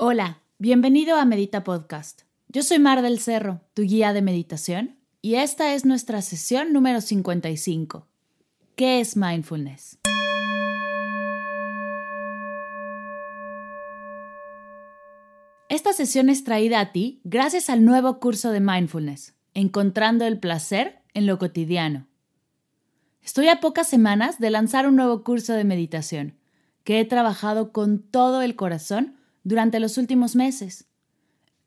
Hola, bienvenido a Medita Podcast. Yo soy Mar del Cerro, tu guía de meditación, y esta es nuestra sesión número 55. ¿Qué es mindfulness? Esta sesión es traída a ti gracias al nuevo curso de mindfulness, Encontrando el placer en lo cotidiano. Estoy a pocas semanas de lanzar un nuevo curso de meditación, que he trabajado con todo el corazón durante los últimos meses.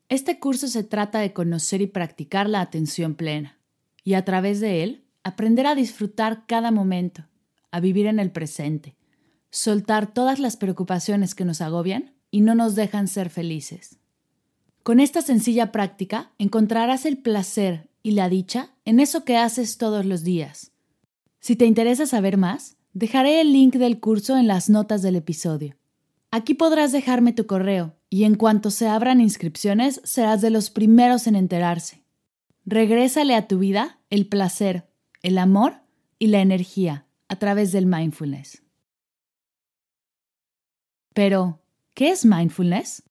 Este curso se trata de conocer y practicar la atención plena, y a través de él aprender a disfrutar cada momento, a vivir en el presente, soltar todas las preocupaciones que nos agobian y no nos dejan ser felices. Con esta sencilla práctica encontrarás el placer y la dicha en eso que haces todos los días. Si te interesa saber más, dejaré el link del curso en las notas del episodio. Aquí podrás dejarme tu correo y en cuanto se abran inscripciones serás de los primeros en enterarse. Regrésale a tu vida el placer, el amor y la energía a través del mindfulness. Pero, ¿qué es mindfulness?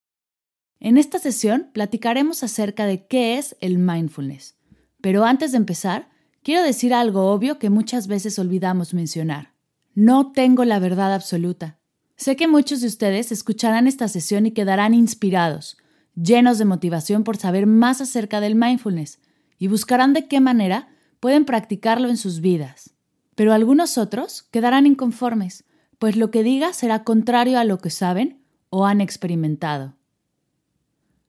En esta sesión platicaremos acerca de qué es el mindfulness. Pero antes de empezar, quiero decir algo obvio que muchas veces olvidamos mencionar. No tengo la verdad absoluta. Sé que muchos de ustedes escucharán esta sesión y quedarán inspirados, llenos de motivación por saber más acerca del mindfulness y buscarán de qué manera pueden practicarlo en sus vidas. Pero algunos otros quedarán inconformes, pues lo que diga será contrario a lo que saben o han experimentado.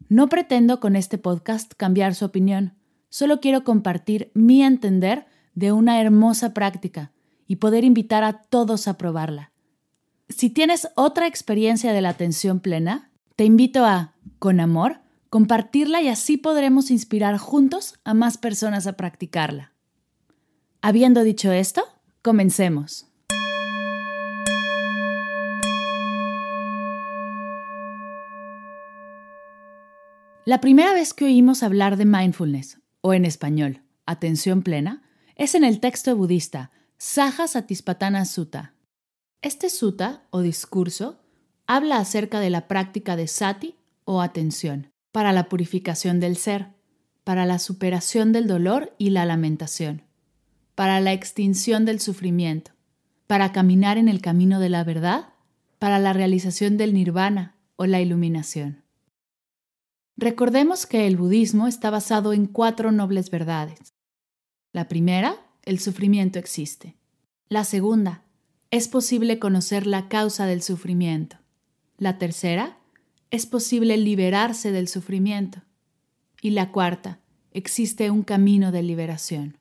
No pretendo con este podcast cambiar su opinión, solo quiero compartir mi entender de una hermosa práctica y poder invitar a todos a probarla. Si tienes otra experiencia de la atención plena, te invito a, con amor, compartirla y así podremos inspirar juntos a más personas a practicarla. Habiendo dicho esto, comencemos. La primera vez que oímos hablar de mindfulness, o en español, atención plena, es en el texto budista Saja Satispatthana Sutta, este sutta o discurso habla acerca de la práctica de sati o atención para la purificación del ser, para la superación del dolor y la lamentación, para la extinción del sufrimiento, para caminar en el camino de la verdad, para la realización del nirvana o la iluminación. Recordemos que el budismo está basado en cuatro nobles verdades. La primera, el sufrimiento existe. La segunda, es posible conocer la causa del sufrimiento. La tercera, es posible liberarse del sufrimiento. Y la cuarta, existe un camino de liberación.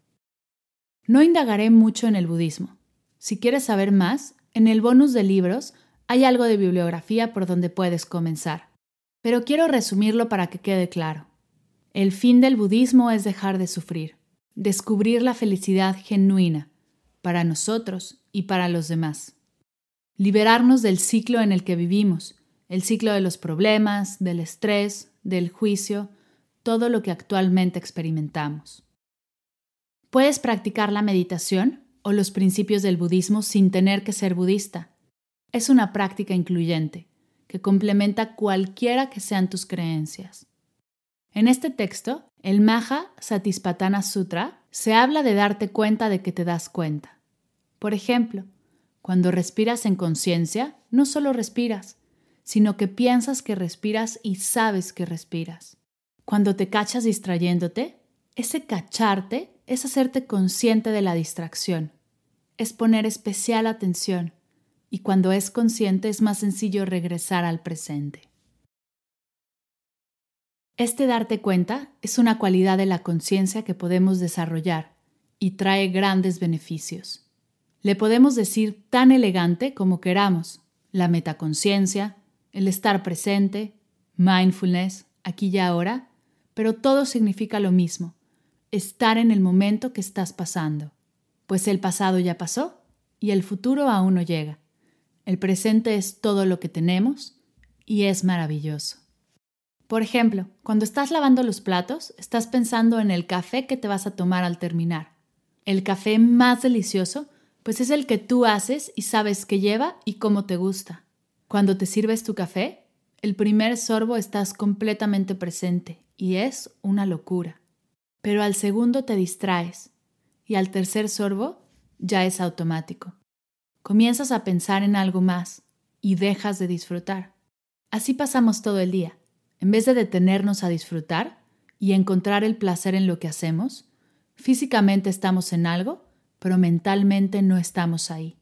No indagaré mucho en el budismo. Si quieres saber más, en el bonus de libros hay algo de bibliografía por donde puedes comenzar. Pero quiero resumirlo para que quede claro. El fin del budismo es dejar de sufrir, descubrir la felicidad genuina, para nosotros y para los demás. Liberarnos del ciclo en el que vivimos, el ciclo de los problemas, del estrés, del juicio, todo lo que actualmente experimentamos. Puedes practicar la meditación o los principios del budismo sin tener que ser budista. Es una práctica incluyente que complementa cualquiera que sean tus creencias. En este texto, el Maha Satispatthana Sutra, se habla de darte cuenta de que te das cuenta. Por ejemplo, cuando respiras en conciencia, no solo respiras, sino que piensas que respiras y sabes que respiras. Cuando te cachas distrayéndote, ese cacharte es hacerte consciente de la distracción, es poner especial atención, y cuando es consciente es más sencillo regresar al presente. Este darte cuenta es una cualidad de la conciencia que podemos desarrollar y trae grandes beneficios. Le podemos decir tan elegante como queramos, la metaconciencia, el estar presente, mindfulness, aquí y ahora, pero todo significa lo mismo, estar en el momento que estás pasando, pues el pasado ya pasó y el futuro aún no llega. El presente es todo lo que tenemos y es maravilloso. Por ejemplo, cuando estás lavando los platos, estás pensando en el café que te vas a tomar al terminar. El café más delicioso, pues es el que tú haces y sabes qué lleva y cómo te gusta. Cuando te sirves tu café, el primer sorbo estás completamente presente y es una locura. Pero al segundo te distraes y al tercer sorbo ya es automático. Comienzas a pensar en algo más y dejas de disfrutar. Así pasamos todo el día. En vez de detenernos a disfrutar y encontrar el placer en lo que hacemos, físicamente estamos en algo, pero mentalmente no estamos ahí.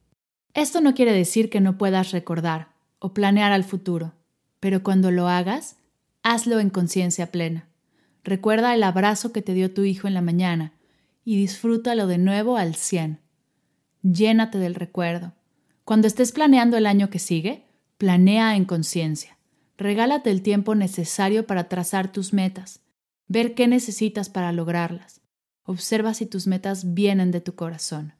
Esto no quiere decir que no puedas recordar o planear al futuro, pero cuando lo hagas, hazlo en conciencia plena. Recuerda el abrazo que te dio tu hijo en la mañana y disfrútalo de nuevo al 100. Llénate del recuerdo. Cuando estés planeando el año que sigue, planea en conciencia. Regálate el tiempo necesario para trazar tus metas, ver qué necesitas para lograrlas. Observa si tus metas vienen de tu corazón.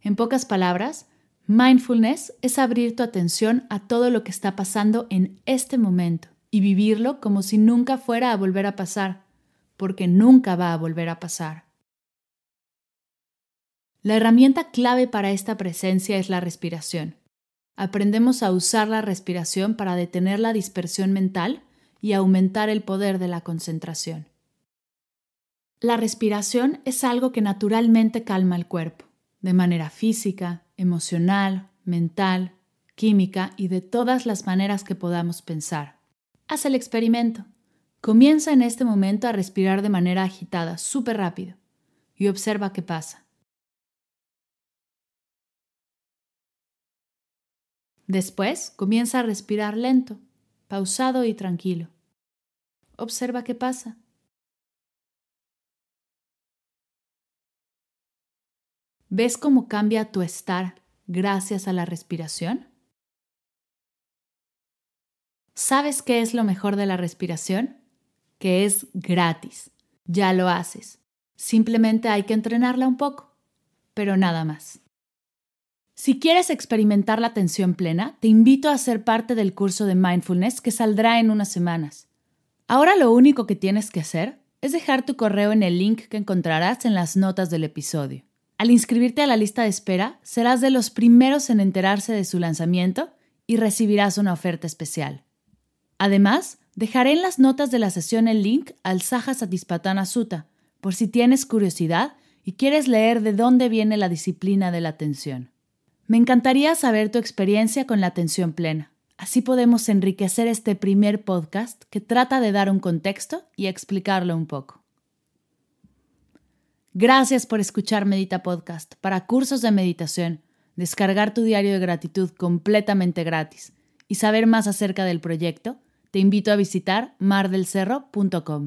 En pocas palabras, mindfulness es abrir tu atención a todo lo que está pasando en este momento y vivirlo como si nunca fuera a volver a pasar, porque nunca va a volver a pasar. La herramienta clave para esta presencia es la respiración. Aprendemos a usar la respiración para detener la dispersión mental y aumentar el poder de la concentración. La respiración es algo que naturalmente calma el cuerpo, de manera física, emocional, mental, química y de todas las maneras que podamos pensar. Haz el experimento. Comienza en este momento a respirar de manera agitada, súper rápido, y observa qué pasa. Después comienza a respirar lento, pausado y tranquilo. Observa qué pasa. ¿Ves cómo cambia tu estar gracias a la respiración? ¿Sabes qué es lo mejor de la respiración? Que es gratis. Ya lo haces. Simplemente hay que entrenarla un poco, pero nada más. Si quieres experimentar la atención plena, te invito a ser parte del curso de mindfulness que saldrá en unas semanas. Ahora lo único que tienes que hacer es dejar tu correo en el link que encontrarás en las notas del episodio. Al inscribirte a la lista de espera, serás de los primeros en enterarse de su lanzamiento y recibirás una oferta especial. Además, dejaré en las notas de la sesión el link al Saja Satispatana Sutta, por si tienes curiosidad y quieres leer de dónde viene la disciplina de la atención. Me encantaría saber tu experiencia con la atención plena. Así podemos enriquecer este primer podcast que trata de dar un contexto y explicarlo un poco. Gracias por escuchar Medita Podcast para cursos de meditación, descargar tu diario de gratitud completamente gratis y saber más acerca del proyecto te invito a visitar mardelcerro.com.